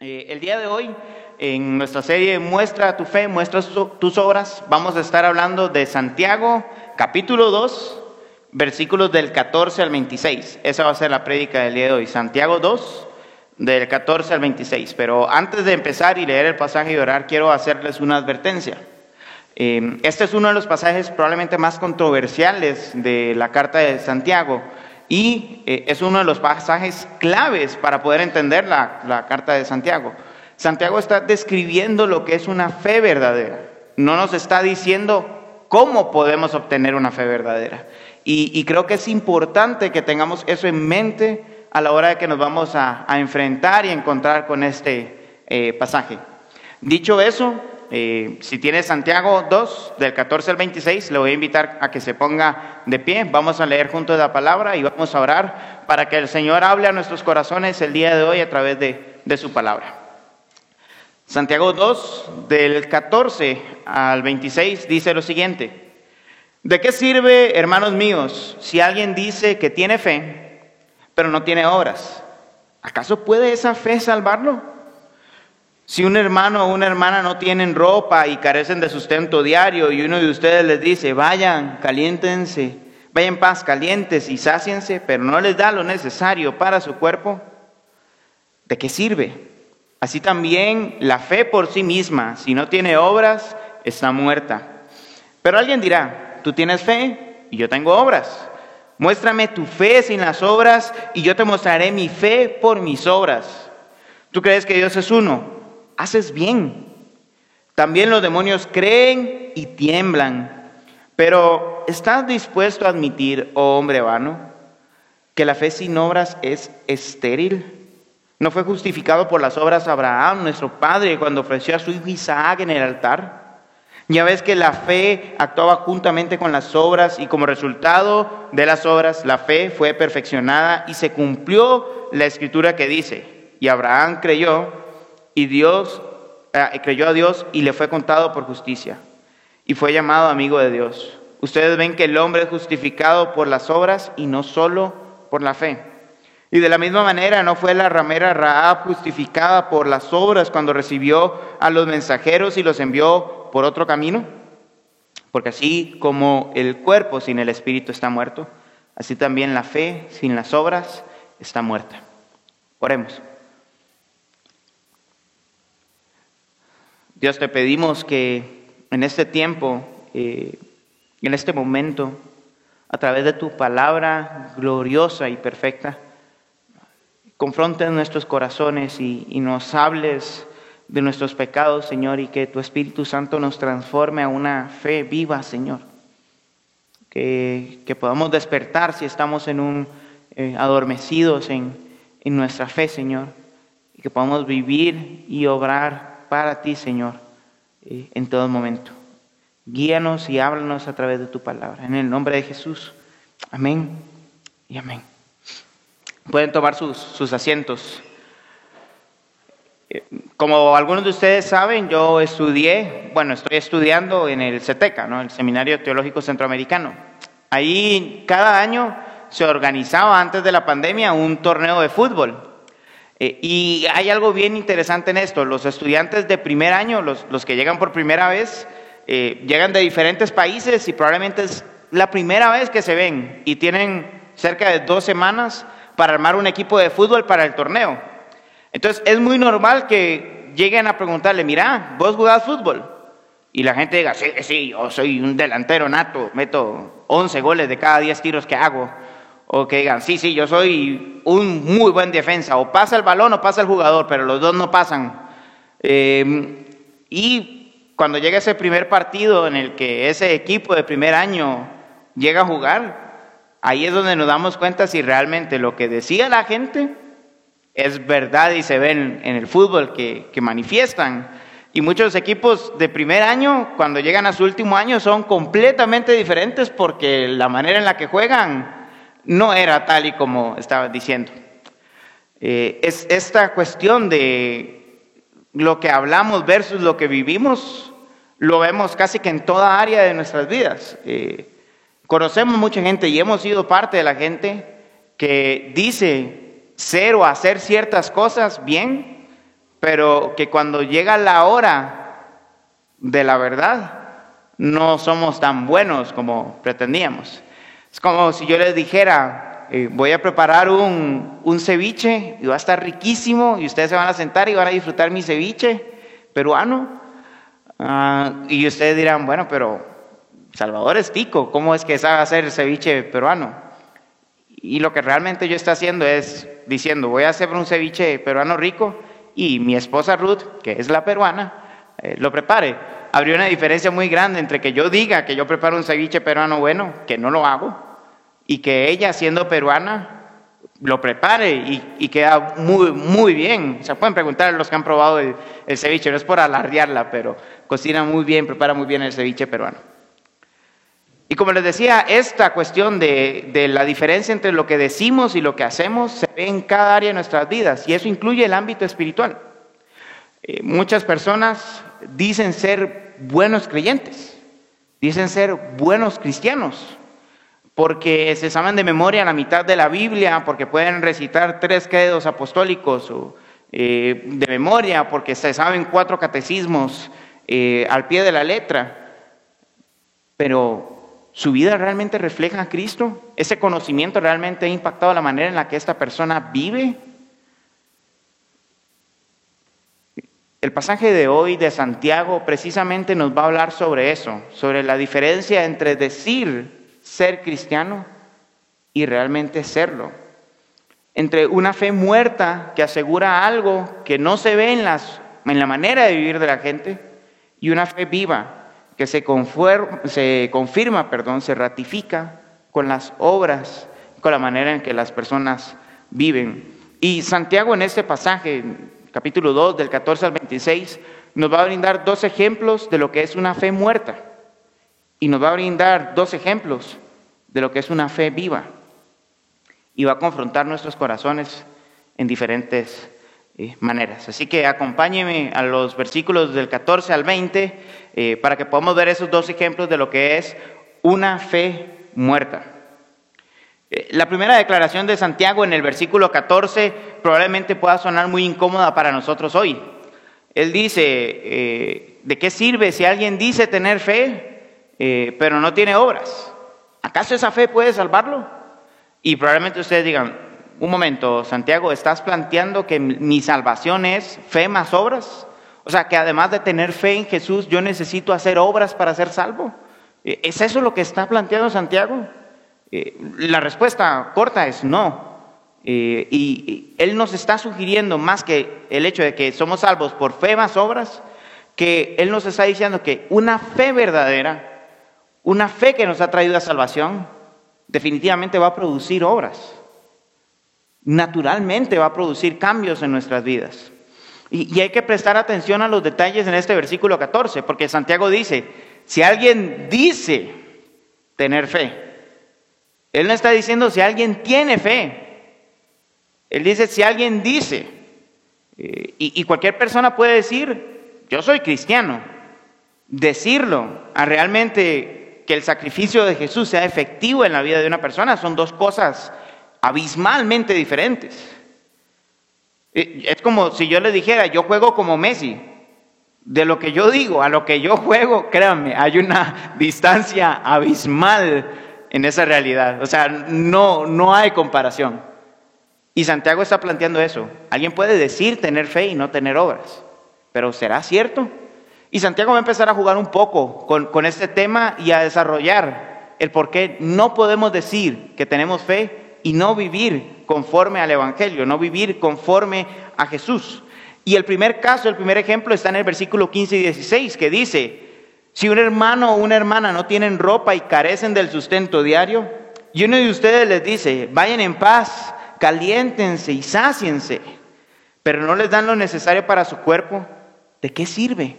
Eh, el día de hoy, en nuestra serie Muestra tu fe, muestra tus obras, vamos a estar hablando de Santiago, capítulo 2, versículos del 14 al 26. Esa va a ser la prédica del día de hoy. Santiago 2, del 14 al 26. Pero antes de empezar y leer el pasaje y orar, quiero hacerles una advertencia. Eh, este es uno de los pasajes probablemente más controversiales de la carta de Santiago y eh, es uno de los pasajes claves para poder entender la, carta de Santiago. Santiago está describiendo lo que es una fe verdadera, no nos está diciendo cómo podemos obtener una fe verdadera. Y, creo que es importante que tengamos eso en mente a la hora de que nos vamos a, enfrentar y encontrar con este eh, pasaje. Dicho eso, eh, si tiene Santiago 2, del 14 al 26, le voy a invitar a que se ponga de pie. Vamos a leer juntos la palabra y vamos a orar para que el Señor hable a nuestros corazones el día de hoy a través de, de su palabra. Santiago 2, del 14 al 26, dice lo siguiente. ¿De qué sirve, hermanos míos, si alguien dice que tiene fe, pero no tiene obras? ¿Acaso puede esa fe salvarlo? Si un hermano o una hermana no tienen ropa y carecen de sustento diario y uno de ustedes les dice, vayan, caliéntense, vayan paz, calientes y sáciense, pero no les da lo necesario para su cuerpo, ¿de qué sirve? Así también la fe por sí misma, si no tiene obras, está muerta. Pero alguien dirá, tú tienes fe y yo tengo obras. Muéstrame tu fe sin las obras y yo te mostraré mi fe por mis obras. ¿Tú crees que Dios es uno? Haces bien. También los demonios creen y tiemblan. Pero ¿estás dispuesto a admitir, oh hombre vano, que la fe sin obras es estéril? ¿No fue justificado por las obras Abraham, nuestro padre, cuando ofreció a su hijo Isaac en el altar? Ya ves que la fe actuaba juntamente con las obras y como resultado de las obras la fe fue perfeccionada y se cumplió la escritura que dice, y Abraham creyó y Dios eh, creyó a Dios y le fue contado por justicia y fue llamado amigo de Dios. Ustedes ven que el hombre es justificado por las obras y no solo por la fe. Y de la misma manera no fue la ramera Raab justificada por las obras cuando recibió a los mensajeros y los envió por otro camino. Porque así como el cuerpo sin el espíritu está muerto, así también la fe sin las obras está muerta. Oremos. Dios, te pedimos que en este tiempo, eh, en este momento, a través de tu palabra gloriosa y perfecta, confrontes nuestros corazones y, nos hables de nuestros pecados, Señor, y que tu Espíritu Santo nos transforme a una fe viva, Señor. Que, podamos despertar si estamos en un, eh, adormecidos en, en nuestra fe, Señor. Y que podamos vivir y obrar para ti, Señor, eh, en todo momento. Guíanos y háblanos a través de tu palabra. En el nombre de Jesús. Amén y amén. Pueden tomar sus, asientos. Eh, como algunos de ustedes saben, yo estudié, bueno, estoy estudiando en el CETECA, ¿no? el Seminario Teológico Centroamericano. Ahí cada año se organizaba antes de la pandemia un torneo de fútbol. Eh, y hay algo bien interesante en esto. Los estudiantes de primer año, los, que llegan por primera vez, eh, llegan de diferentes países y probablemente es la primera vez que se ven y tienen cerca de dos semanas para armar un equipo de fútbol para el torneo. Entonces es muy normal que lleguen a preguntarle, mira, ¿vos jugás fútbol? Y la gente diga, sí, sí, yo soy un delantero nato, meto 11 goles de cada 10 tiros que hago o que digan, sí, sí, yo soy un muy buen defensa, o pasa el balón o pasa el jugador, pero los dos no pasan. Em, y cuando llega ese primer partido en el que ese equipo de primer año llega a jugar, ahí es donde nos damos cuenta si realmente lo que decía la gente es verdad y se ve en, el fútbol que, que manifiestan. Y muchos equipos de primer año, cuando llegan a su último año, son completamente diferentes porque la manera en la que juegan no era tal y como estaba diciendo. Eh, es esta cuestión de lo que hablamos versus lo que vivimos, lo vemos casi que en toda área de nuestras vidas. Eh, conocemos mucha gente y hemos sido parte de la gente que dice ser o hacer ciertas cosas bien, pero que cuando llega la hora de la verdad, no somos tan buenos como pretendíamos. Es como si yo les dijera, eh, voy a preparar un, un, ceviche y va a estar riquísimo y ustedes se van a sentar y van a disfrutar mi ceviche peruano. Ah, y ustedes dirán, bueno, pero Salvador es tico, ¿cómo es que sabe hacer ceviche peruano? Y lo que realmente yo estoy haciendo es diciendo, voy a hacer un ceviche peruano rico y mi esposa Ruth, que es la peruana, eh, lo prepare. Habría una diferencia muy grande entre que yo diga que yo preparo un ceviche peruano bueno, que no lo hago, y que ella, siendo peruana, lo prepare y, queda muy, muy bien. Se pueden preguntar a los que han probado el, el ceviche, no es por alardearla, pero cocina muy bien, prepara muy bien el ceviche peruano. Y como les decía, esta cuestión de, la diferencia entre lo que decimos y lo que hacemos se ve en cada área de nuestras vidas y eso incluye el ámbito espiritual. Eh, muchas personas dicen ser buenos creyentes, dicen ser buenos cristianos, porque se saben de memoria la mitad de la Biblia, porque pueden recitar tres credos apostólicos eh, de memoria, porque se saben cuatro catecismos eh, al pie de la letra, pero ¿Su vida realmente refleja a Cristo? ¿Ese conocimiento realmente ha impactado la manera en la que esta persona vive? El pasaje de hoy de Santiago precisamente nos va a hablar sobre eso, sobre la diferencia entre decir ser cristiano y realmente serlo. Entre una fe muerta que asegura algo que no se ve en, la manera de vivir de la gente y una fe viva que se confirma, perdón, se ratifica con las obras, con la manera en que las personas viven. Y Santiago en este pasaje, capítulo 2, del 14 al 26, nos va a brindar dos ejemplos de lo que es una fe muerta y nos va a brindar dos ejemplos de lo que es una fe viva y va a confrontar nuestros corazones en diferentes eh, maneras. Así que acompáñeme a los versículos del 14 al 20 eh, para que podamos ver esos dos ejemplos de lo que es una fe muerta. Eh, la primera declaración de Santiago en el versículo 14 probablemente pueda sonar muy incómoda para nosotros hoy. Él dice, ¿de qué sirve si alguien dice tener fe, pero no tiene obras? ¿Acaso esa fe puede salvarlo? Y probablemente ustedes digan, un momento, Santiago, ¿estás planteando que mi salvación es fe más obras? O sea, que además de tener fe en Jesús, yo necesito hacer obras para ser salvo. Eh, ¿Es eso lo que está planteando Santiago? Eh, la respuesta corta es no. Eh, y él nos está sugiriendo más que el hecho de que somos salvos por fe más obras, que él nos está diciendo que una fe verdadera, una fe que nos ha traído a salvación, definitivamente va a producir obras naturalmente va a producir cambios en nuestras vidas. Y, hay que prestar atención a los detalles en este versículo 14, porque Santiago dice, si alguien dice tener fe, él no está diciendo si alguien tiene fe, él dice si alguien dice, eh, y, cualquier persona puede decir, yo soy cristiano, decirlo a realmente que el sacrificio de Jesús sea efectivo en la vida de una persona son dos cosas abismalmente diferentes. Eh, es como si yo le dijera, yo juego como Messi. De lo que yo digo a lo que yo juego, créanme, hay una distancia abismal en esa realidad. O sea, no, no hay comparación. Y Santiago está planteando eso. Alguien puede decir tener fe y no tener obras, pero ¿será cierto? Y Santiago va a empezar a jugar un poco con, con este tema y a desarrollar el por qué no podemos decir que tenemos fe y no vivir conforme al Evangelio, no vivir conforme a Jesús. Y el primer caso, el primer ejemplo está en el versículo 15 y 16, que dice, si un hermano o una hermana no tienen ropa y carecen del sustento diario, y uno de ustedes les dice, vayan en paz, caliéntense y sáciense, pero no les dan lo necesario para su cuerpo, ¿de qué sirve?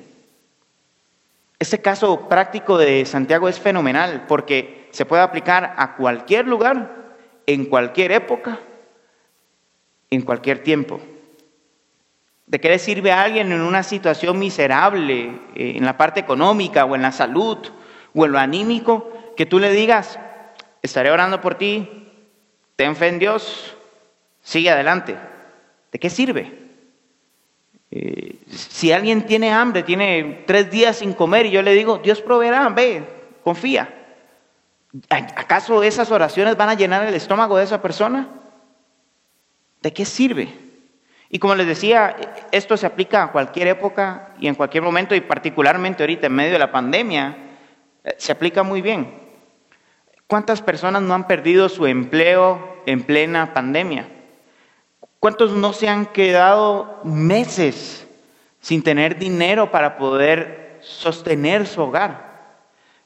Este caso práctico de Santiago es fenomenal porque se puede aplicar a cualquier lugar en cualquier época, en cualquier tiempo. ¿De qué le sirve a alguien en una situación miserable, eh, en la parte económica o en la salud o en lo anímico, que tú le digas, estaré orando por ti, ten fe en Dios, sigue adelante? ¿De qué sirve? Eh, si alguien tiene hambre, tiene tres días sin comer y yo le digo, Dios proveerá, ve, confía. ¿Acaso esas oraciones van a llenar el estómago de esa persona? ¿De qué sirve? Y como les decía, esto se aplica a cualquier época y en cualquier momento y particularmente ahorita en medio de la pandemia, eh, se aplica muy bien. ¿Cuántas personas no han perdido su empleo en plena pandemia? ¿Cuántos no se han quedado meses sin tener dinero para poder sostener su hogar?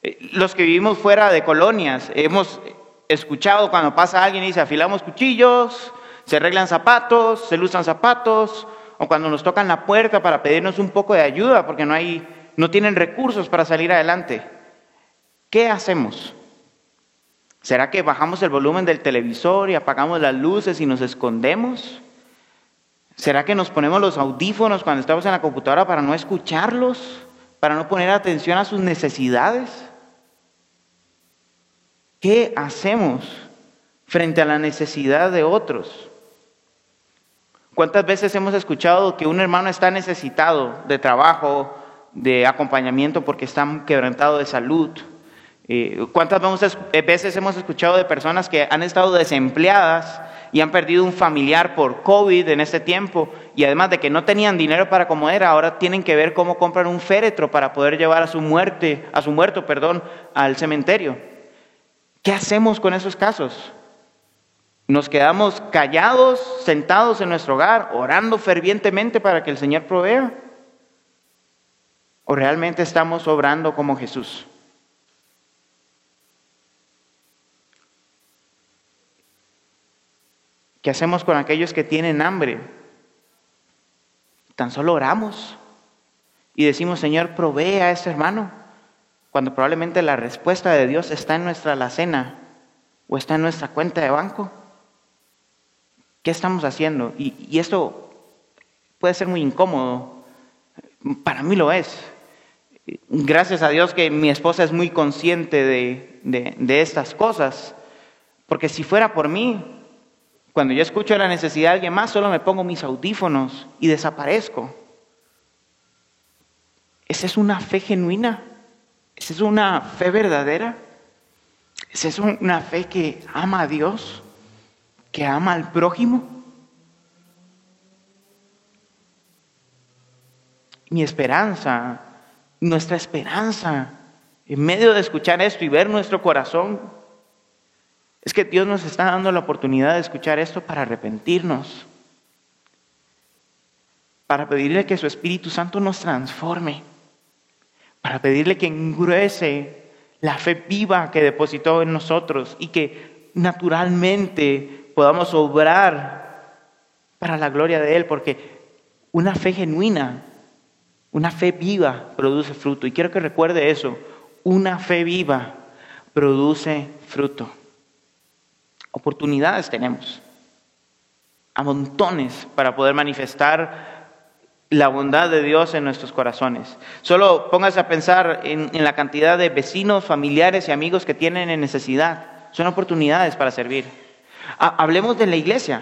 Eh, los que vivimos fuera de colonias, hemos escuchado cuando pasa alguien y dice, afilamos cuchillos, se arreglan zapatos, se luzan zapatos, o cuando nos tocan la puerta para pedirnos un poco de ayuda porque no, hay, no tienen recursos para salir adelante. ¿Qué hacemos? ¿Será que bajamos el volumen del televisor y apagamos las luces y nos escondemos? ¿Será que nos ponemos los audífonos cuando estamos en la computadora para no escucharlos? ¿Para no poner atención a sus necesidades? ¿Qué hacemos frente a la necesidad de otros? ¿Cuántas veces hemos escuchado que un hermano está necesitado de trabajo, de acompañamiento porque está quebrantado de salud? Eh, ¿Cuántas veces hemos escuchado de personas que han estado desempleadas y han perdido un familiar por COVID en este tiempo y además de que no tenían dinero para comer, ahora tienen que ver cómo compran un féretro para poder llevar a su muerte, a su muerto, perdón, al cementerio. ¿Qué hacemos con esos casos? Nos quedamos callados, sentados en nuestro hogar, orando fervientemente para que el Señor provea. ¿O realmente estamos obrando como Jesús? ¿Qué hacemos con aquellos que tienen hambre? Tan solo oramos y decimos, Señor, provee a ese hermano, cuando probablemente la respuesta de Dios está en nuestra alacena o está en nuestra cuenta de banco. ¿Qué estamos haciendo? Y, esto puede ser muy incómodo. Para mí lo es. Gracias a Dios que mi esposa es muy consciente de, de estas cosas. Porque si fuera por mí, cuando yo escucho la necesidad de alguien más, solo me pongo mis audífonos y desaparezco. ¿Esa es una fe genuina? ¿Esa es una fe verdadera? ¿Esa es una fe que ama a Dios? ¿Que ama al prójimo? Mi esperanza, nuestra esperanza, en medio de escuchar esto y ver nuestro corazón es que Dios nos está dando la oportunidad de escuchar esto para arrepentirnos, para pedirle que su Espíritu Santo nos transforme, para pedirle que engruese la fe viva que depositó en nosotros y que naturalmente podamos obrar para la gloria de Él, porque una fe genuina, una fe viva produce fruto. Y quiero que recuerde eso, una fe viva produce fruto. Oportunidades tenemos, a montones para poder manifestar la bondad de Dios en nuestros corazones. Solo póngase a pensar en, la cantidad de vecinos, familiares y amigos que tienen en necesidad. Son oportunidades para servir. Hablemos de la iglesia.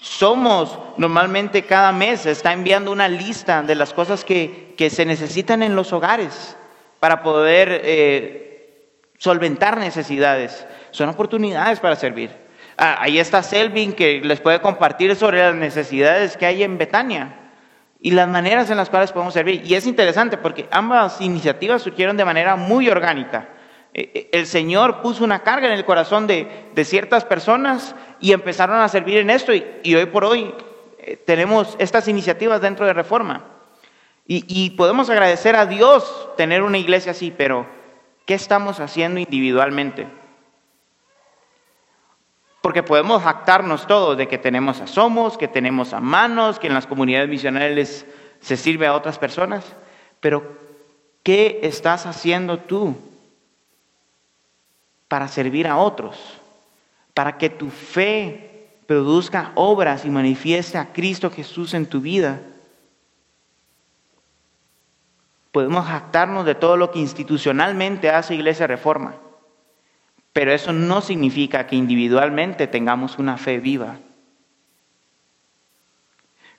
Somos normalmente cada mes, está enviando una lista de las cosas que, se necesitan en los hogares para poder eh, solventar necesidades. Son oportunidades para servir. Ah, ahí está Selvin que les puede compartir sobre las necesidades que hay en Betania y las maneras en las cuales podemos servir. Y es interesante porque ambas iniciativas surgieron de manera muy orgánica. Eh, eh, el Señor puso una carga en el corazón de, ciertas personas y empezaron a servir en esto y, hoy por hoy eh, tenemos estas iniciativas dentro de Reforma. y podemos agradecer a Dios tener una iglesia así, pero ¿qué estamos haciendo individualmente? Porque podemos jactarnos todos de que tenemos a Somos, que tenemos a Manos, que en las comunidades misionales se sirve a otras personas. Pero, ¿qué estás haciendo tú para servir a otros? Para que tu fe produzca obras y manifieste a Cristo Jesús en tu vida. Podemos jactarnos de todo lo que institucionalmente hace Iglesia Reforma. Pero eso no significa que individualmente tengamos una fe viva.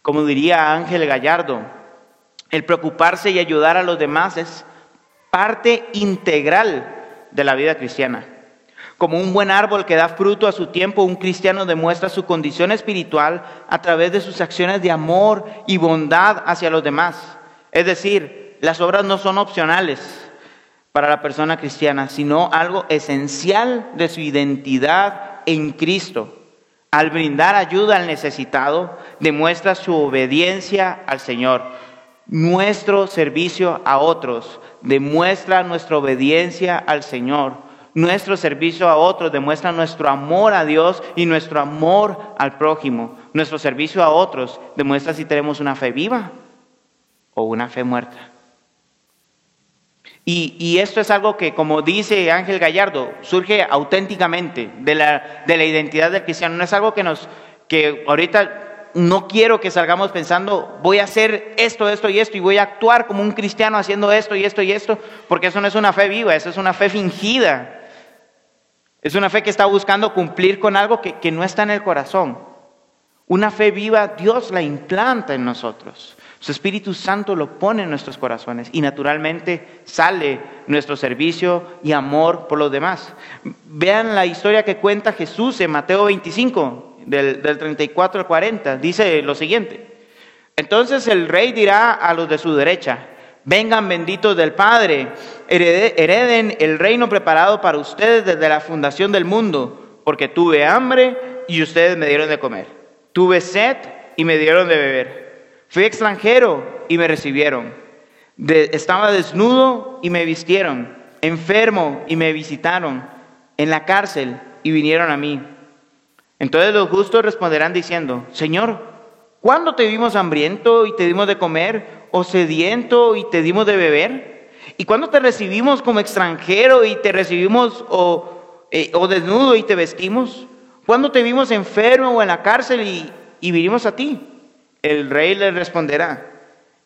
Como diría Ángel Gallardo, el preocuparse y ayudar a los demás es parte integral de la vida cristiana. Como un buen árbol que da fruto a su tiempo, un cristiano demuestra su condición espiritual a través de sus acciones de amor y bondad hacia los demás. Es decir, las obras no son opcionales para la persona cristiana, sino algo esencial de su identidad en Cristo. Al brindar ayuda al necesitado, demuestra su obediencia al Señor. Nuestro servicio a otros demuestra nuestra obediencia al Señor. Nuestro servicio a otros demuestra nuestro amor a Dios y nuestro amor al prójimo. Nuestro servicio a otros demuestra si tenemos una fe viva o una fe muerta. Y, esto es algo que, como dice Ángel Gallardo, surge auténticamente de la, de la identidad del cristiano. No es algo que nos, que ahorita no quiero que salgamos pensando, voy a hacer esto, esto y esto, y voy a actuar como un cristiano haciendo esto y esto y esto, porque eso no es una fe viva, eso es una fe fingida. Es una fe que está buscando cumplir con algo que, no está en el corazón. Una fe viva, Dios la implanta en nosotros. Su Espíritu Santo lo pone en nuestros corazones y naturalmente sale nuestro servicio y amor por los demás. Vean la historia que cuenta Jesús en Mateo 25, del, del 34 al 40. Dice lo siguiente. Entonces el rey dirá a los de su derecha, Vengan benditos del Padre, hereden el reino preparado para ustedes desde la fundación del mundo, porque tuve hambre y ustedes me dieron de comer. Tuve sed y me dieron de beber. Fui extranjero y me recibieron. estaba desnudo y me vistieron. Enfermo y me visitaron. En la cárcel y vinieron a mí. Entonces los justos responderán diciendo, Señor, ¿cuándo te vimos hambriento y te dimos de comer? O sediento y te dimos de beber? ¿Y cuando te recibimos como extranjero y te recibimos o, eh, o desnudo y te vestimos? ¿Cuándo te vimos enfermo o en la cárcel y, y vinimos a ti? El rey le responderá,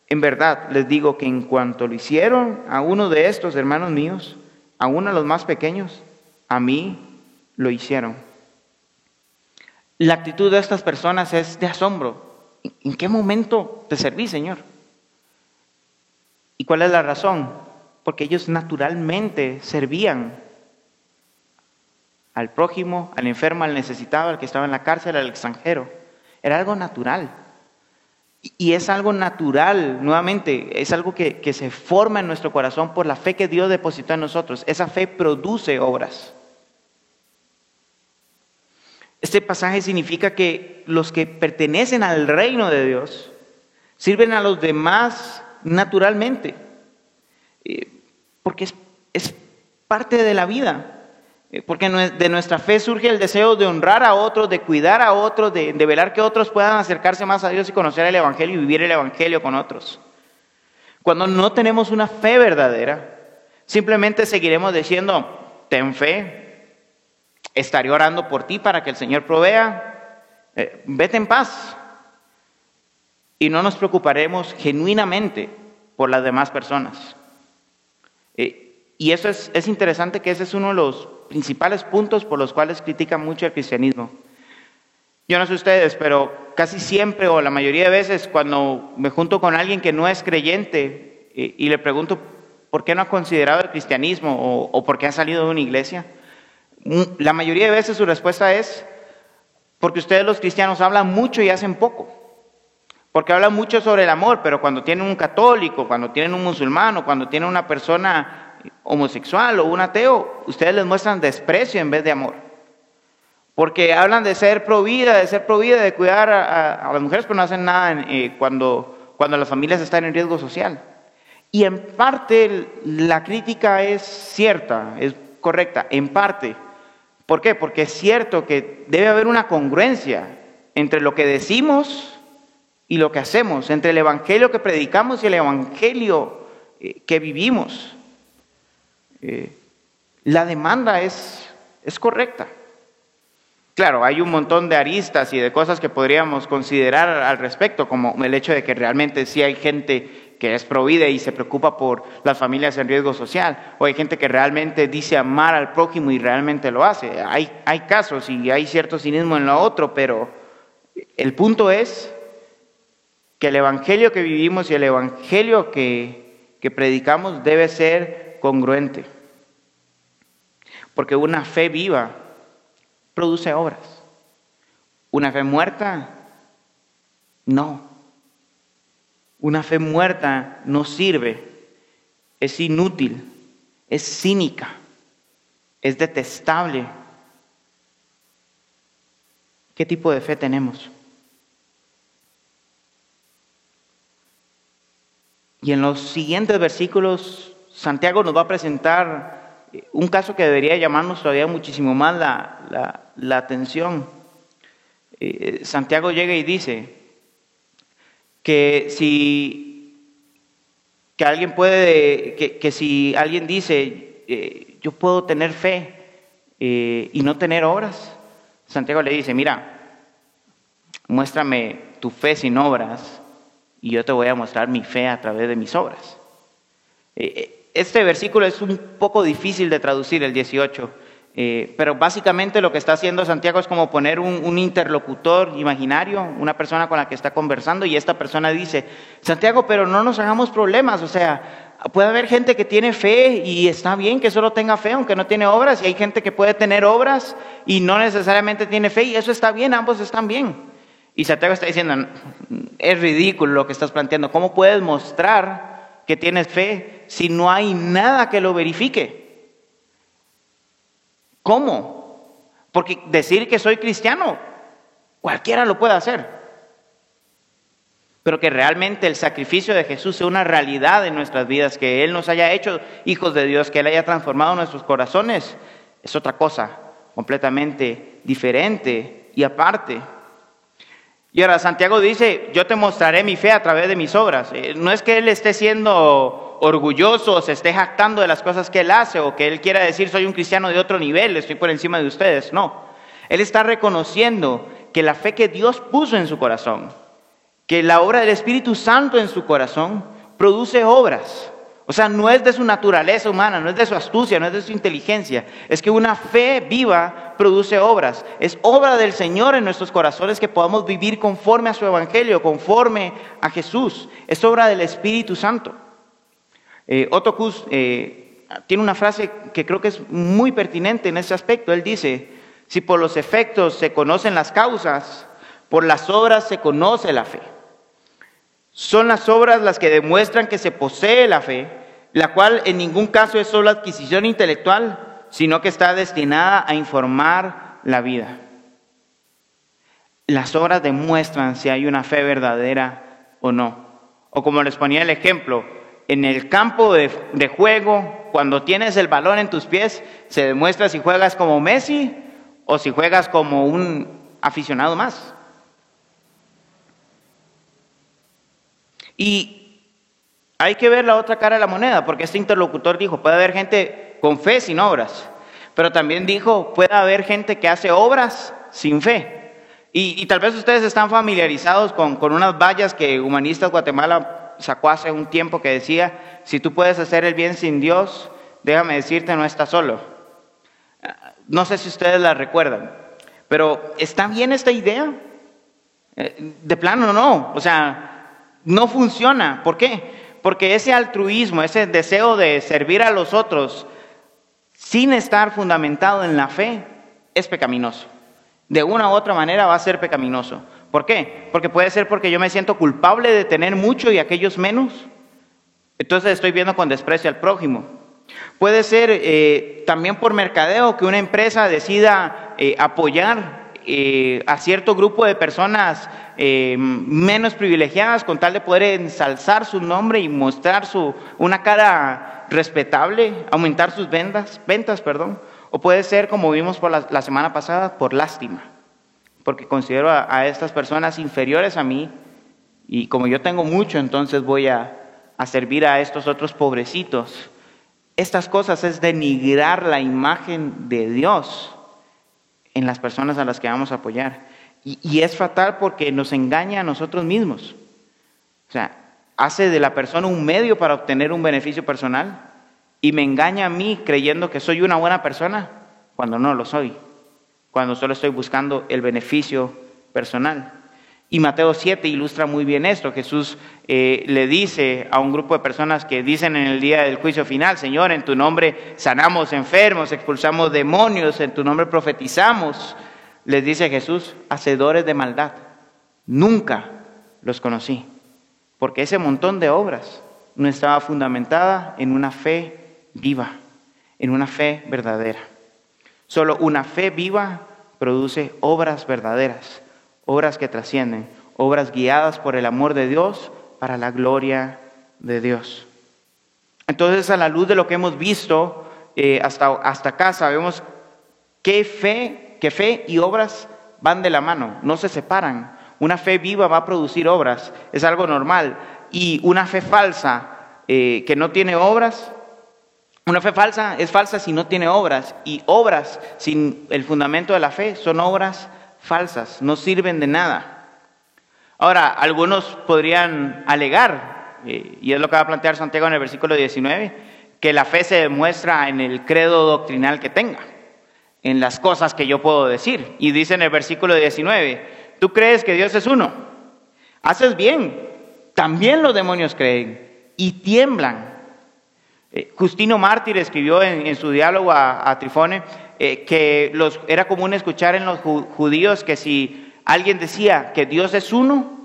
en verdad les digo que en cuanto lo hicieron a uno de estos hermanos míos, a uno de los más pequeños, a mí lo hicieron. La actitud de estas personas es de asombro. ¿En qué momento te serví, Señor? ¿Y cuál es la razón? Porque ellos naturalmente servían al prójimo, al enfermo, al necesitado, al que estaba en la cárcel, al extranjero. Era algo natural. Y es algo natural, nuevamente, es algo que, que, se forma en nuestro corazón por la fe que Dios depositó en nosotros. Esa fe produce obras. Este pasaje significa que los que pertenecen al reino de Dios sirven a los demás naturalmente, eh, porque es, parte de la vida, eh, porque de nuestra fe surge el deseo de honrar a otros, de cuidar a otros, de, de velar que otros puedan acercarse más a Dios y conocer el Evangelio y vivir el Evangelio con otros. Cuando no tenemos una fe verdadera, simplemente seguiremos diciendo, ten fe, estaré orando por ti para que el Señor provea, eh, vete en paz, y no nos preocuparemos genuinamente por las demás personas. Eh, y eso es, es, interesante que ese es uno de los principales puntos por los cuales critica mucho el cristianismo. Yo no sé ustedes, pero casi siempre o la mayoría de veces cuando me junto con alguien que no es creyente eh, y le pregunto por qué no ha considerado el cristianismo o, o por qué ha salido de una iglesia, mm, la mayoría de veces su respuesta es porque ustedes los cristianos hablan mucho y hacen poco. Porque hablan mucho sobre el amor, pero cuando tienen un católico, cuando tienen un musulmán, cuando tienen una persona homosexual o un ateo, ustedes les muestran desprecio en vez de amor. Porque hablan de ser provida, de ser provida, de cuidar a, las mujeres, pero no hacen nada eh, cuando, cuando las familias están en riesgo social. Y en parte la crítica es cierta, es correcta, en parte. ¿Por qué? Porque es cierto que debe haber una congruencia entre lo que decimos y lo que hacemos, entre el Evangelio que predicamos y el Evangelio eh, que vivimos. Eh, la demanda es, es correcta. Claro, hay un montón de aristas y de cosas que podríamos considerar al respecto, como el hecho de que realmente sí hay gente que es provide y se preocupa por las familias en riesgo social, o hay gente que realmente dice amar al prójimo y realmente lo hace. Hay, hay casos y hay cierto cinismo en lo otro, pero el punto es el Evangelio que vivimos y el Evangelio que predicamos debe ser congruente. Porque una fe viva produce obras. Una fe muerta, no. Una fe muerta no sirve, es inútil, es cínica, es detestable. ¿Qué tipo de fe tenemos? Y en los siguientes versículos, Santiago nos va a presentar un caso que debería llamarnos todavía muchísimo más la, atención. Eh, Santiago llega y dice que si que alguien puede, que, si alguien dice, eh, yo puedo tener fe eh, y no tener obras, Santiago le dice, mira, muéstrame tu fe sin obras y yo te voy a mostrar mi fe a través de mis obras. Eh, eh, este versículo es un poco difícil de traducir, el 18, eh, pero básicamente lo que está haciendo Santiago es como poner un, interlocutor imaginario, una persona con la que está conversando, y esta persona dice, Santiago, pero no nos hagamos problemas, o sea, puede haber gente que tiene fe y está bien que solo tenga fe, aunque no tiene obras, y hay gente que puede tener obras y no necesariamente tiene fe, y eso está bien, ambos están bien. Y Santiago está diciendo, es ridículo lo que estás planteando. ¿Cómo puedes mostrar que tienes fe si no hay nada que lo verifique? ¿Cómo? Porque decir que soy cristiano, cualquiera lo puede hacer. Pero que realmente el sacrificio de Jesús sea una realidad en nuestras vidas, que Él nos haya hecho hijos de Dios, que Él haya transformado nuestros corazones, es otra cosa completamente diferente y aparte. Y ahora Santiago dice, yo te mostraré mi fe a través de mis obras. Eh, no es que él esté siendo orgulloso o se esté jactando de las cosas que él hace o que él quiera decir soy un cristiano de otro nivel, estoy por encima de ustedes. No, él está reconociendo que la fe que Dios puso en su corazón, que la obra del Espíritu Santo en su corazón, produce obras. O sea, no es de su naturaleza humana, no es de su astucia, no es de su inteligencia. Es que una fe viva produce obras. Es obra del Señor en nuestros corazones que podamos vivir conforme a su Evangelio, conforme a Jesús. Es obra del Espíritu Santo. Eh, Otto Kuss eh, tiene una frase que creo que es muy pertinente en ese aspecto. Él dice, si por los efectos se conocen las causas, por las obras se conoce la fe. Son las obras las que demuestran que se posee la fe, la cual en ningún caso es solo adquisición intelectual, sino que está destinada a informar la vida. Las obras demuestran si hay una fe verdadera o no. O como les ponía el ejemplo, en el campo de, juego, cuando tienes el balón en tus pies, se demuestra si juegas como Messi o si juegas como un aficionado más. Y hay que ver la otra cara de la moneda, porque este interlocutor dijo, puede haber gente con fe sin obras, pero también dijo, puede haber gente que hace obras sin fe. Y, tal vez ustedes están familiarizados con, con unas vallas que Humanistas Guatemala sacó hace un tiempo que decía, si tú puedes hacer el bien sin Dios, déjame decirte, no estás solo. No sé si ustedes la recuerdan, pero ¿está bien esta idea? Eh, de plano no, o sea, no funciona. ¿Por qué? Porque ese altruismo, ese deseo de servir a los otros sin estar fundamentado en la fe, es pecaminoso. De una u otra manera va a ser pecaminoso. ¿Por qué? Porque puede ser porque yo me siento culpable de tener mucho y aquellos menos. Entonces estoy viendo con desprecio al prójimo. Puede ser eh, también por mercadeo que una empresa decida eh, apoyar eh, a cierto grupo de personas eh, menos privilegiadas con tal de poder ensalzar su nombre y mostrar su, una cara respetable, aumentar sus ventas, ventas, perdón. O puede ser, como vimos por la, semana pasada, por lástima, porque considero a, estas personas inferiores a mí y como yo tengo mucho, entonces voy a, a servir a estos otros pobrecitos. Estas cosas es denigrar la imagen de Dios en las personas a las que vamos a apoyar. Y, es fatal porque nos engaña a nosotros mismos. O sea, hace de la persona un medio para obtener un beneficio personal y me engaña a mí creyendo que soy una buena persona cuando no lo soy, cuando solo estoy buscando el beneficio personal. Y Mateo 7 ilustra muy bien esto. Jesús eh, le dice a un grupo de personas que dicen en el día del juicio final, Señor, en tu nombre sanamos enfermos, expulsamos demonios, en tu nombre profetizamos. Les dice Jesús, hacedores de maldad. Nunca los conocí, porque ese montón de obras no estaba fundamentada en una fe viva, en una fe verdadera. Solo una fe viva produce obras verdaderas, obras que trascienden, obras guiadas por el amor de Dios para la gloria de Dios. Entonces, a la luz de lo que hemos visto eh, hasta, hasta acá, sabemos qué fe, qué fe y obras van de la mano, no se separan. Una fe viva va a producir obras, es algo normal. Y una fe falsa eh, que no tiene obras, una fe falsa es falsa si no tiene obras. Y obras sin el fundamento de la fe son obras falsas, no sirven de nada. Ahora, algunos podrían alegar, eh, y es lo que va a plantear Santiago en el versículo 19, que la fe se demuestra en el credo doctrinal que tenga, en las cosas que yo puedo decir. Y dice en el versículo 19, Tú crees que Dios es uno. Haces bien. También los demonios creen y tiemblan. Eh, Justino Mártir escribió en, su diálogo a, Trifone eh, que los, era común escuchar en los judíos que si alguien decía que Dios es uno,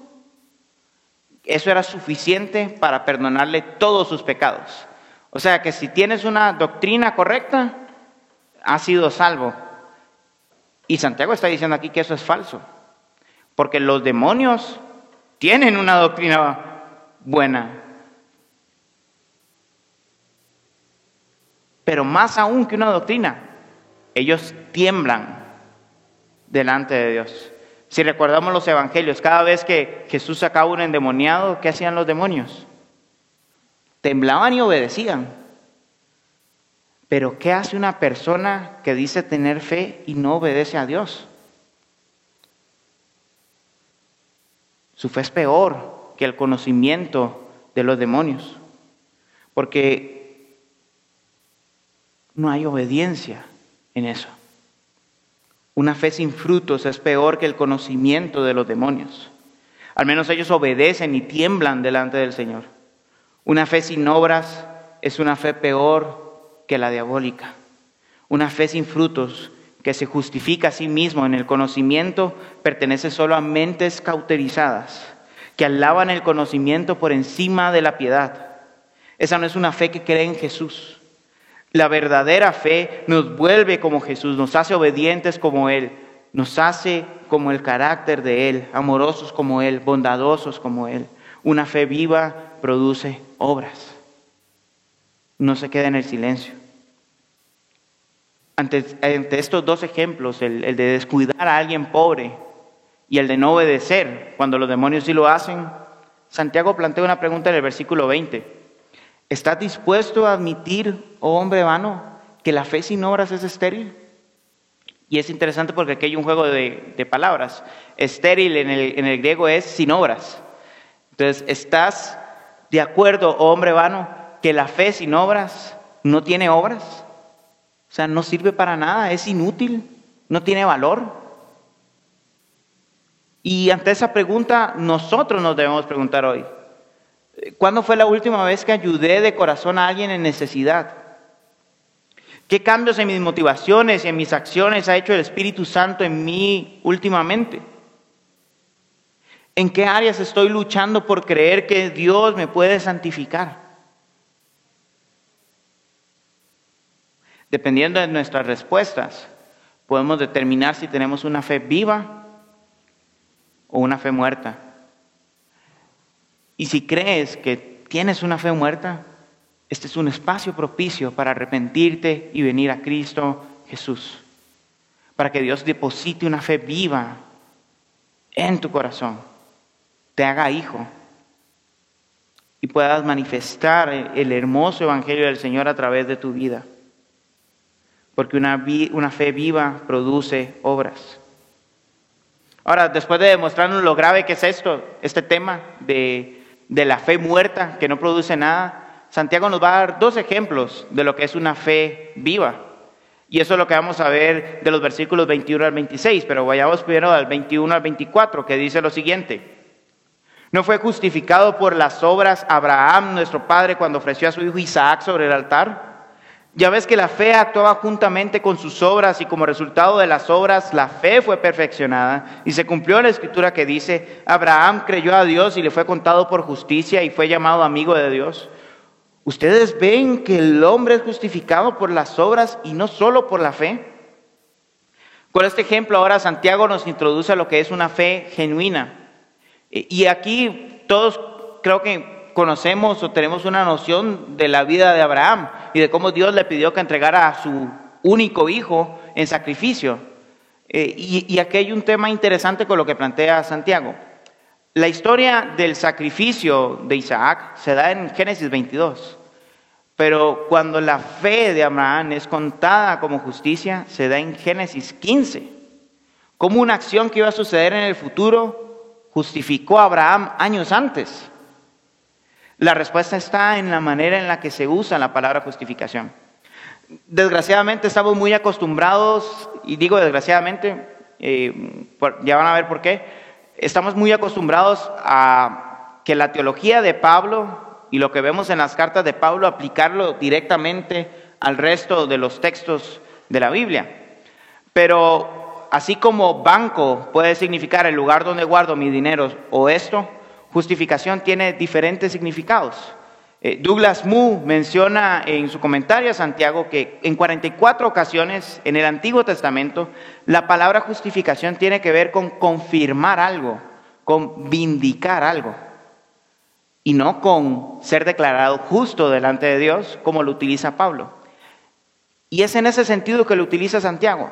eso era suficiente para perdonarle todos sus pecados. O sea que si tienes una doctrina correcta, has sido salvo. Y Santiago está diciendo aquí que eso es falso. Porque los demonios tienen una doctrina buena. Pero más aún que una doctrina, ellos tiemblan delante de Dios. Si recordamos los evangelios, cada vez que Jesús sacaba un endemoniado, ¿qué hacían los demonios? Temblaban y obedecían. Pero ¿qué hace una persona que dice tener fe y no obedece a Dios? Su fe es peor que el conocimiento de los demonios, porque no hay obediencia en eso. Una fe sin frutos es peor que el conocimiento de los demonios. Al menos ellos obedecen y tiemblan delante del Señor. Una fe sin obras es una fe peor que la diabólica. Una fe sin frutos que se justifica a sí mismo en el conocimiento pertenece solo a mentes cauterizadas, que alaban el conocimiento por encima de la piedad. Esa no es una fe que cree en Jesús. La verdadera fe nos vuelve como Jesús, nos hace obedientes como Él, nos hace como el carácter de Él, amorosos como Él, bondadosos como Él. Una fe viva produce obras. No se queda en el silencio. Ante, estos dos ejemplos, el, de descuidar a alguien pobre y el de no obedecer cuando los demonios sí lo hacen, Santiago plantea una pregunta en el versículo 20. ¿Estás dispuesto a admitir, oh hombre vano, que la fe sin obras es estéril? Y es interesante porque aquí hay un juego de, palabras. Estéril en el, en el, griego es sin obras. Entonces, ¿estás de acuerdo, oh hombre vano, que la fe sin obras no tiene obras? O sea, no sirve para nada, es inútil, no tiene valor. Y ante esa pregunta, nosotros nos debemos preguntar hoy, ¿cuándo fue la última vez que ayudé de corazón a alguien en necesidad? ¿Qué cambios en mis motivaciones y en mis acciones ha hecho el Espíritu Santo en mí últimamente? ¿En qué áreas estoy luchando por creer que Dios me puede santificar? Dependiendo de nuestras respuestas, podemos determinar si tenemos una fe viva o una fe muerta. Y si crees que tienes una fe muerta, este es un espacio propicio para arrepentirte y venir a Cristo Jesús. Para que Dios deposite una fe viva en tu corazón, te haga hijo y puedas manifestar el hermoso evangelio del Señor a través de tu vida porque una, una fe viva produce obras. Ahora, después de demostrarnos lo grave que es esto, este tema de, de la fe muerta que no produce nada, Santiago nos va a dar dos ejemplos de lo que es una fe viva. Y eso es lo que vamos a ver de los versículos 21 al 26, pero vayamos primero al 21 al 24, que dice lo siguiente. ¿No fue justificado por las obras Abraham, nuestro padre, cuando ofreció a su hijo Isaac sobre el altar? Ya ves que la fe actuaba juntamente con sus obras y como resultado de las obras la fe fue perfeccionada y se cumplió la escritura que dice, Abraham creyó a Dios y le fue contado por justicia y fue llamado amigo de Dios. Ustedes ven que el hombre es justificado por las obras y no solo por la fe. Con este ejemplo ahora Santiago nos introduce a lo que es una fe genuina. Y aquí todos creo que conocemos o tenemos una noción de la vida de Abraham y de cómo Dios le pidió que entregara a su único hijo en sacrificio. Eh, y, y aquí hay un tema interesante con lo que plantea Santiago. La historia del sacrificio de Isaac se da en Génesis 22, pero cuando la fe de Abraham es contada como justicia, se da en Génesis 15, como una acción que iba a suceder en el futuro justificó a Abraham años antes. La respuesta está en la manera en la que se usa la palabra justificación. Desgraciadamente estamos muy acostumbrados, y digo desgraciadamente, eh, ya van a ver por qué, estamos muy acostumbrados a que la teología de Pablo y lo que vemos en las cartas de Pablo, aplicarlo directamente al resto de los textos de la Biblia. Pero así como banco puede significar el lugar donde guardo mi dinero o esto, justificación tiene diferentes significados. Eh, Douglas Moo menciona en su comentario a Santiago que en 44 ocasiones en el Antiguo Testamento la palabra justificación tiene que ver con confirmar algo, con vindicar algo, y no con ser declarado justo delante de Dios como lo utiliza Pablo. Y es en ese sentido que lo utiliza Santiago.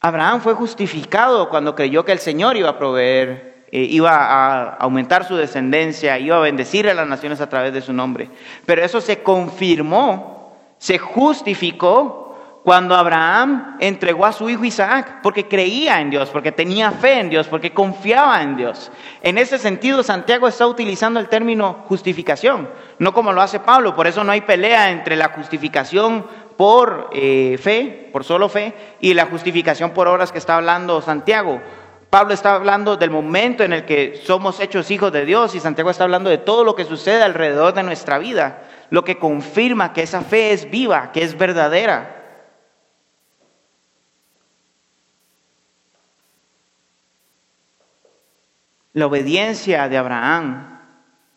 Abraham fue justificado cuando creyó que el Señor iba a proveer eh, iba a aumentar su descendencia, iba a bendecir a las naciones a través de su nombre. Pero eso se confirmó, se justificó cuando Abraham entregó a su hijo Isaac, porque creía en Dios, porque tenía fe en Dios, porque confiaba en Dios. En ese sentido, Santiago está utilizando el término justificación, no como lo hace Pablo, por eso no hay pelea entre la justificación por eh, fe, por solo fe, y la justificación por obras que está hablando Santiago Pablo está hablando del momento en el que somos hechos hijos de Dios y Santiago está hablando de todo lo que sucede alrededor de nuestra vida, lo que confirma que esa fe es viva, que es verdadera. La obediencia de Abraham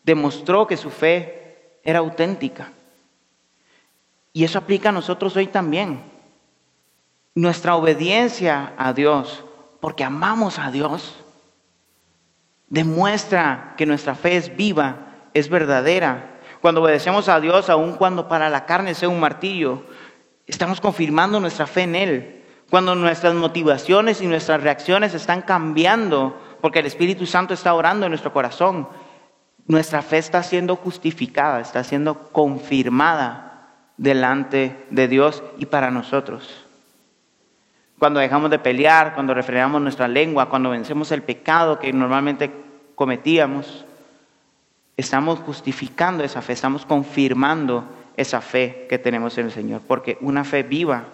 demostró que su fe era auténtica. Y eso aplica a nosotros hoy también. Nuestra obediencia a Dios porque amamos a Dios, demuestra que nuestra fe es viva, es verdadera. Cuando obedecemos a Dios, aun cuando para la carne sea un martillo, estamos confirmando nuestra fe en Él. Cuando nuestras motivaciones y nuestras reacciones están cambiando, porque el Espíritu Santo está orando en nuestro corazón, nuestra fe está siendo justificada, está siendo confirmada delante de Dios y para nosotros. Cuando dejamos de pelear, cuando refrenamos nuestra lengua, cuando vencemos el pecado que normalmente cometíamos, estamos justificando esa fe, estamos confirmando esa fe que tenemos en el Señor, porque una fe viva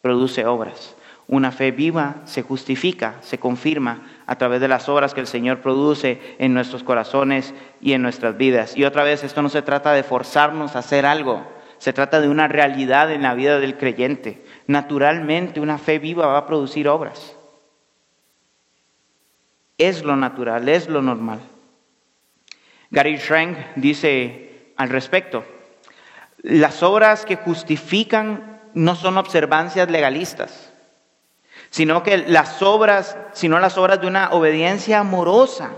produce obras. Una fe viva se justifica, se confirma a través de las obras que el Señor produce en nuestros corazones y en nuestras vidas. Y otra vez, esto no se trata de forzarnos a hacer algo, se trata de una realidad en la vida del creyente naturalmente una fe viva va a producir obras. Es lo natural, es lo normal. Gary Schrank dice al respecto, las obras que justifican no son observancias legalistas, sino que las obras, sino las obras de una obediencia amorosa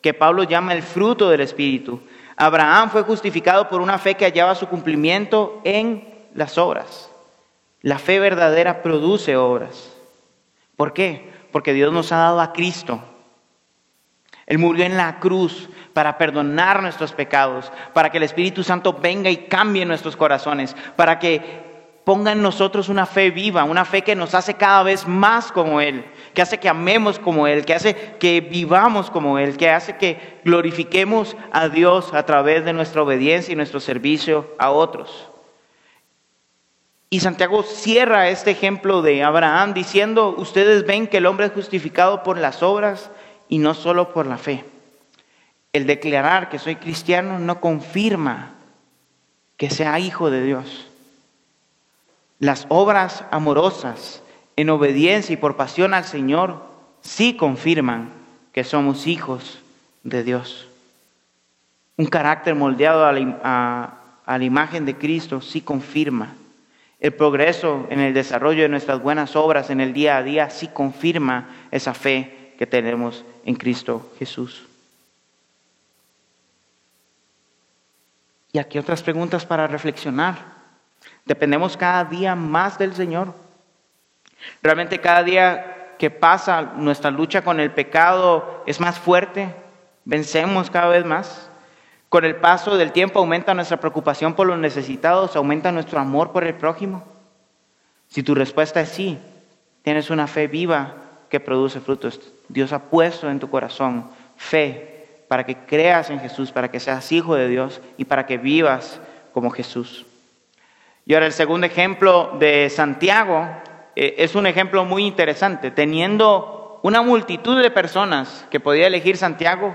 que Pablo llama el fruto del Espíritu. Abraham fue justificado por una fe que hallaba su cumplimiento en las obras. La fe verdadera produce obras. ¿Por qué? Porque Dios nos ha dado a Cristo. Él murió en la cruz para perdonar nuestros pecados, para que el Espíritu Santo venga y cambie nuestros corazones, para que ponga en nosotros una fe viva, una fe que nos hace cada vez más como Él, que hace que amemos como Él, que hace que vivamos como Él, que hace que glorifiquemos a Dios a través de nuestra obediencia y nuestro servicio a otros. Y Santiago cierra este ejemplo de Abraham diciendo, ustedes ven que el hombre es justificado por las obras y no solo por la fe. El declarar que soy cristiano no confirma que sea hijo de Dios. Las obras amorosas en obediencia y por pasión al Señor sí confirman que somos hijos de Dios. Un carácter moldeado a la, a la imagen de Cristo sí confirma el progreso en el desarrollo de nuestras buenas obras en el día a día sí confirma esa fe que tenemos en Cristo Jesús. Y aquí otras preguntas para reflexionar. ¿Dependemos cada día más del Señor? ¿Realmente cada día que pasa nuestra lucha con el pecado es más fuerte? ¿Vencemos cada vez más? Con el paso del tiempo aumenta nuestra preocupación por los necesitados, aumenta nuestro amor por el prójimo. Si tu respuesta es sí, tienes una fe viva que produce frutos. Dios ha puesto en tu corazón fe para que creas en Jesús, para que seas hijo de Dios y para que vivas como Jesús. Y ahora el segundo ejemplo de Santiago eh, es un ejemplo muy interesante. Teniendo una multitud de personas que podía elegir Santiago,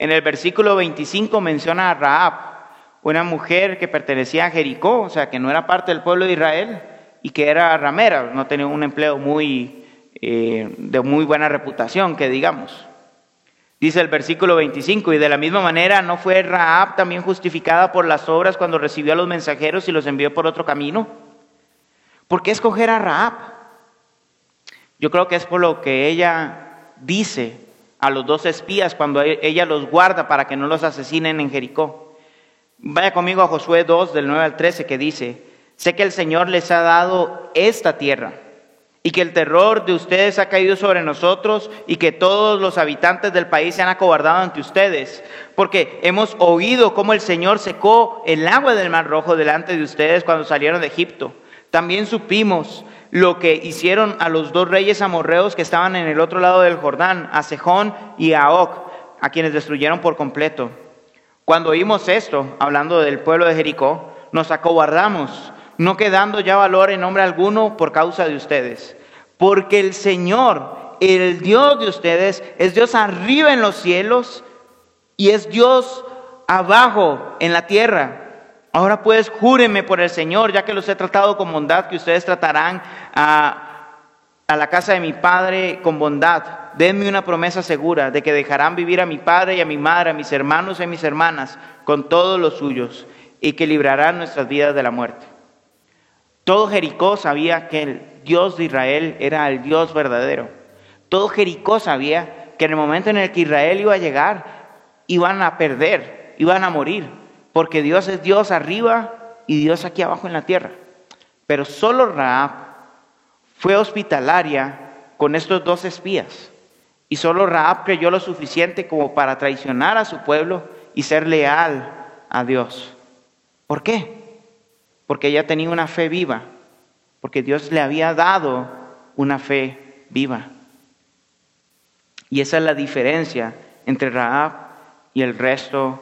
en el versículo 25 menciona a Raab, una mujer que pertenecía a Jericó, o sea, que no era parte del pueblo de Israel y que era ramera, no tenía un empleo muy, eh, de muy buena reputación, que digamos. Dice el versículo 25, y de la misma manera no fue Raab también justificada por las obras cuando recibió a los mensajeros y los envió por otro camino. ¿Por qué escoger a Raab? Yo creo que es por lo que ella dice a los dos espías cuando e-, ella los guarda para que no los asesinen en Jericó. Vaya conmigo a Josué 2 del 9 al 13 que dice, sé que el Señor les ha dado esta tierra y que el terror de ustedes ha caído sobre nosotros y que todos los habitantes del país se han acobardado ante ustedes, porque hemos oído cómo el Señor secó el agua del Mar Rojo delante de ustedes cuando salieron de Egipto. También supimos lo que hicieron a los dos reyes amorreos que estaban en el otro lado del Jordán, a Sejón y a Oc, a quienes destruyeron por completo. Cuando oímos esto, hablando del pueblo de Jericó, nos acobardamos, no quedando ya valor en nombre alguno por causa de ustedes. Porque el Señor, el Dios de ustedes, es Dios arriba en los cielos y es Dios abajo en la tierra. Ahora pues júrenme por el Señor, ya que los he tratado con bondad, que ustedes tratarán a, la casa de mi padre con bondad. Denme una promesa segura de que dejarán vivir a mi padre y a mi madre, a mis hermanos y a mis hermanas, con todos los suyos, y que librarán nuestras vidas de la muerte. Todo Jericó sabía que el Dios de Israel era el Dios verdadero. Todo Jericó sabía que en el momento en el que Israel iba a llegar, iban a perder, iban a morir porque Dios es Dios arriba y Dios aquí abajo en la tierra. Pero solo Raab fue hospitalaria con estos dos espías. Y solo Raab creyó lo suficiente como para traicionar a su pueblo y ser leal a Dios. ¿Por qué? Porque ella tenía una fe viva, porque Dios le había dado una fe viva. Y esa es la diferencia entre Raab y el resto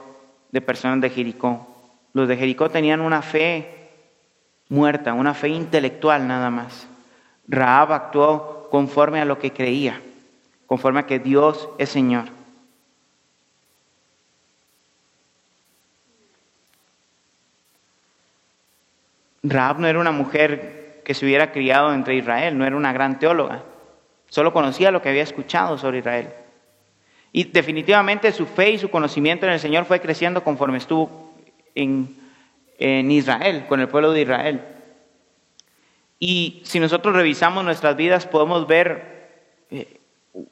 de personas de Jericó. Los de Jericó tenían una fe muerta, una fe intelectual nada más. Raab actuó conforme a lo que creía, conforme a que Dios es Señor. Raab no era una mujer que se hubiera criado entre Israel, no era una gran teóloga, solo conocía lo que había escuchado sobre Israel. Y definitivamente su fe y su conocimiento en el Señor fue creciendo conforme estuvo en, Israel, con el pueblo de Israel. Y si nosotros revisamos nuestras vidas, podemos ver eh,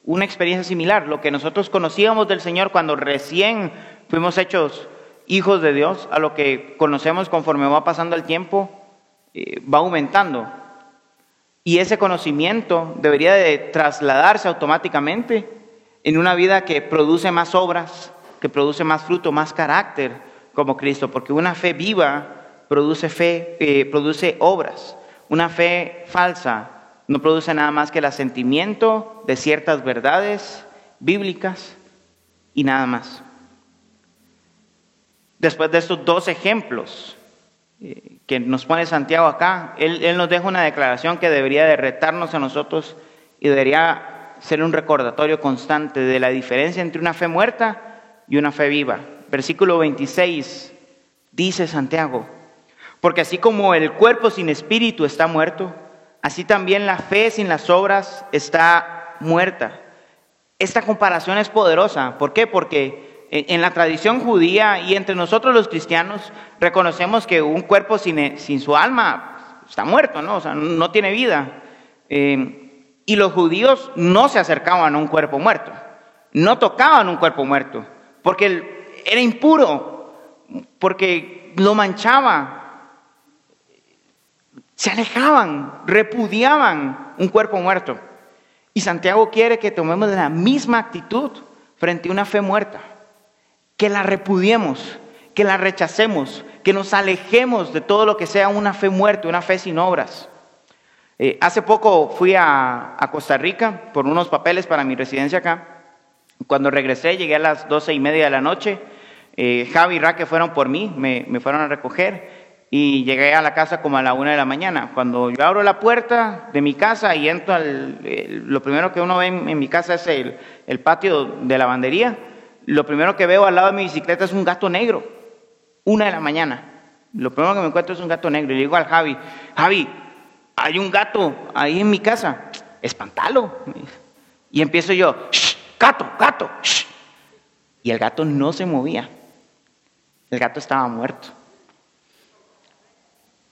una experiencia similar. Lo que nosotros conocíamos del Señor cuando recién fuimos hechos hijos de Dios, a lo que conocemos conforme va pasando el tiempo, eh, va aumentando. Y ese conocimiento debería de trasladarse automáticamente en una vida que produce más obras, que produce más fruto, más carácter como Cristo, porque una fe viva produce fe, eh, produce obras. Una fe falsa no produce nada más que el asentimiento de ciertas verdades bíblicas y nada más. Después de estos dos ejemplos eh, que nos pone Santiago acá, él, nos deja una declaración que debería de retarnos a nosotros y debería ser un recordatorio constante de la diferencia entre una fe muerta y una fe viva. Versículo 26 dice Santiago, porque así como el cuerpo sin espíritu está muerto, así también la fe sin las obras está muerta. Esta comparación es poderosa. ¿Por qué? Porque en la tradición judía y entre nosotros los cristianos reconocemos que un cuerpo sin, su alma está muerto, ¿no? O sea, no tiene vida. Eh, y los judíos no se acercaban a un cuerpo muerto, no tocaban un cuerpo muerto, porque era impuro, porque lo manchaba, se alejaban, repudiaban un cuerpo muerto. Y Santiago quiere que tomemos la misma actitud frente a una fe muerta, que la repudiemos, que la rechacemos, que nos alejemos de todo lo que sea una fe muerta, una fe sin obras. Eh, hace poco fui a, Costa Rica por unos papeles para mi residencia acá. Cuando regresé, llegué a las doce y media de la noche. Eh, Javi y Raque fueron por mí, me, me fueron a recoger y llegué a la casa como a la una de la mañana. Cuando yo abro la puerta de mi casa y entro al, lo primero que uno ve en, mi casa es el, el, patio de lavandería, lo primero que veo al lado de mi bicicleta es un gato negro, una de la mañana. Lo primero que me encuentro es un gato negro y le digo al Javi, Javi, hay un gato ahí en mi casa, espantalo. Y empiezo yo, gato, gato, y el gato no se movía, el gato estaba muerto.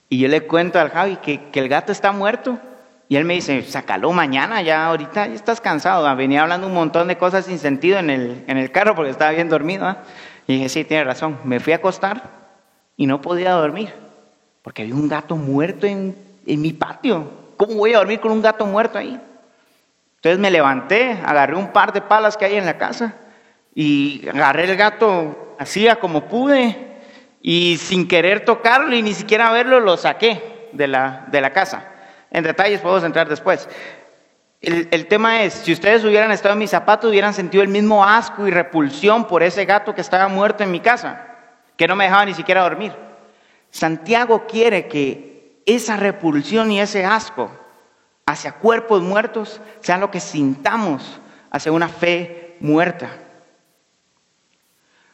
Y yo le cuento al Javi que, el gato está muerto. Y él me dice, sácalo mañana, ya ahorita ya estás cansado. Ah, venía hablando un montón de cosas sin sentido en el, en el carro porque estaba bien dormido. ¿ah? Y dije, sí, tiene razón. Me fui a acostar y no podía dormir porque había un gato muerto en, en mi patio. ¿Cómo voy a dormir con un gato muerto ahí? Entonces me levanté, agarré un par de palas que hay en la casa y agarré el gato así como pude y sin querer tocarlo y ni siquiera verlo, lo saqué de la, de la casa. En detalles podemos entrar después. El, el, tema es, si ustedes hubieran estado en mis zapatos, hubieran sentido el mismo asco y repulsión por ese gato que estaba muerto en mi casa, que no me dejaba ni siquiera dormir. Santiago quiere que esa repulsión y ese asco hacia cuerpos muertos sean lo que sintamos hacia una fe muerta.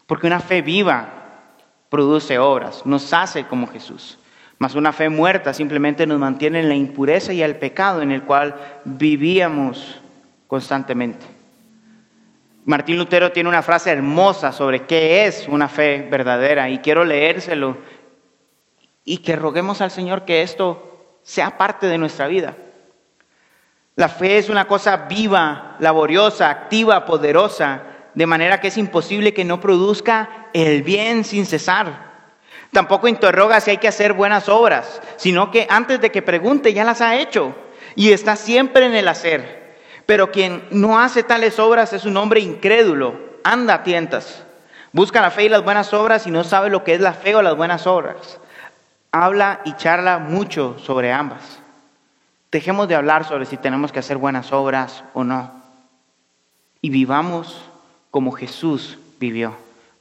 Porque una fe viva produce obras, nos hace como Jesús. Mas una fe muerta simplemente nos mantiene en la impureza y el pecado en el cual vivíamos constantemente. Martín Lutero tiene una frase hermosa sobre qué es una fe verdadera y quiero leérselo y que roguemos al Señor que esto sea parte de nuestra vida. La fe es una cosa viva, laboriosa, activa, poderosa, de manera que es imposible que no produzca el bien sin cesar. Tampoco interroga si hay que hacer buenas obras, sino que antes de que pregunte ya las ha hecho y está siempre en el hacer. Pero quien no hace tales obras es un hombre incrédulo, anda a tientas, busca la fe y las buenas obras y no sabe lo que es la fe o las buenas obras. Habla y charla mucho sobre ambas. Dejemos de hablar sobre si tenemos que hacer buenas obras o no. Y vivamos como Jesús vivió,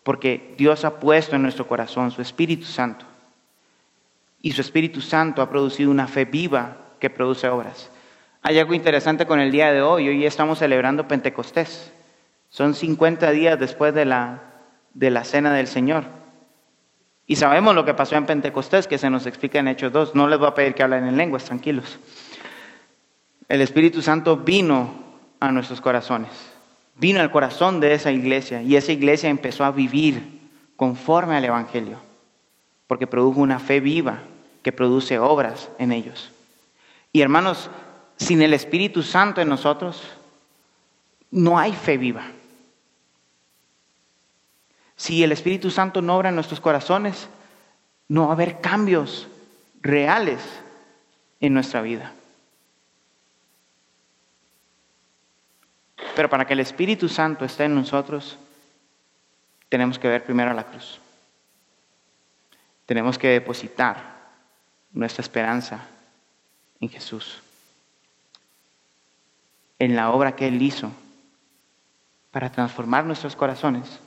porque Dios ha puesto en nuestro corazón su Espíritu Santo. Y su Espíritu Santo ha producido una fe viva que produce obras. Hay algo interesante con el día de hoy. Hoy estamos celebrando Pentecostés. Son 50 días después de la, de la cena del Señor. Y sabemos lo que pasó en Pentecostés, que se nos explica en Hechos 2. No les voy a pedir que hablen en lenguas, tranquilos. El Espíritu Santo vino a nuestros corazones vino al corazón de esa iglesia y esa iglesia empezó a vivir conforme al Evangelio, porque produjo una fe viva que produce obras en ellos. Y hermanos, sin el Espíritu Santo en nosotros, no hay fe viva. Si el Espíritu Santo no obra en nuestros corazones, no va a haber cambios reales en nuestra vida. Pero para que el Espíritu Santo esté en nosotros, tenemos que ver primero la cruz. Tenemos que depositar nuestra esperanza en Jesús, en la obra que Él hizo para transformar nuestros corazones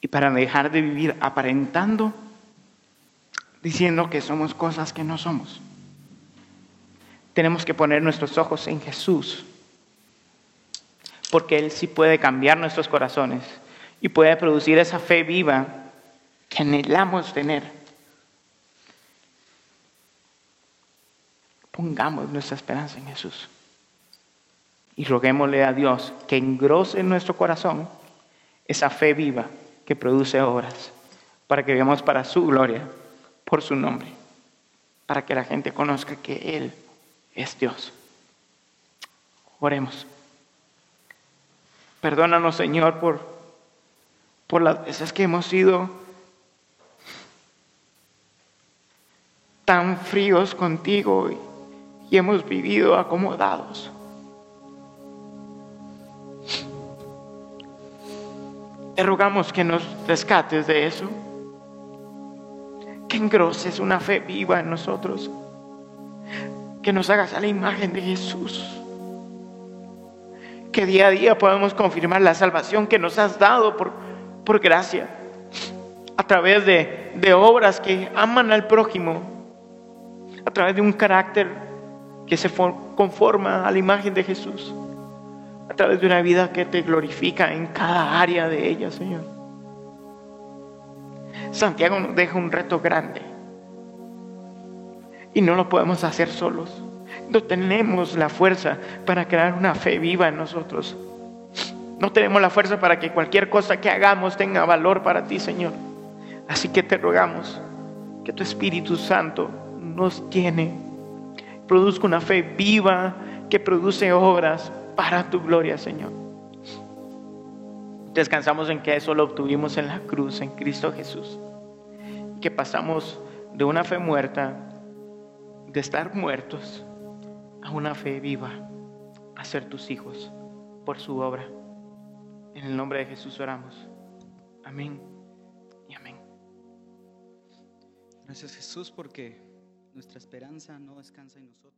y para dejar de vivir aparentando diciendo que somos cosas que no somos. Tenemos que poner nuestros ojos en Jesús, porque Él sí puede cambiar nuestros corazones y puede producir esa fe viva que anhelamos tener. Pongamos nuestra esperanza en Jesús y roguémosle a Dios que engrose en nuestro corazón esa fe viva que produce obras, para que veamos para su gloria, por su nombre, para que la gente conozca que Él es Dios. Oremos. Perdónanos, Señor, por, por las veces que hemos sido tan fríos contigo y hemos vivido acomodados. Te rogamos que nos rescates de eso, que engroses una fe viva en nosotros, que nos hagas a la imagen de Jesús, que día a día podamos confirmar la salvación que nos has dado por, por gracia, a través de, de obras que aman al prójimo, a través de un carácter que se conforma a la imagen de Jesús a través de una vida que te glorifica en cada área de ella, Señor. Santiago nos deja un reto grande y no lo podemos hacer solos. No tenemos la fuerza para crear una fe viva en nosotros. No tenemos la fuerza para que cualquier cosa que hagamos tenga valor para ti, Señor. Así que te rogamos que tu Espíritu Santo nos tiene, produzca una fe viva que produce obras para tu gloria, Señor. Descansamos en que eso lo obtuvimos en la cruz, en Cristo Jesús. Que pasamos de una fe muerta, de estar muertos, a una fe viva, a ser tus hijos por su obra. En el nombre de Jesús oramos. Amén y amén. Gracias Jesús porque nuestra esperanza no descansa en nosotros.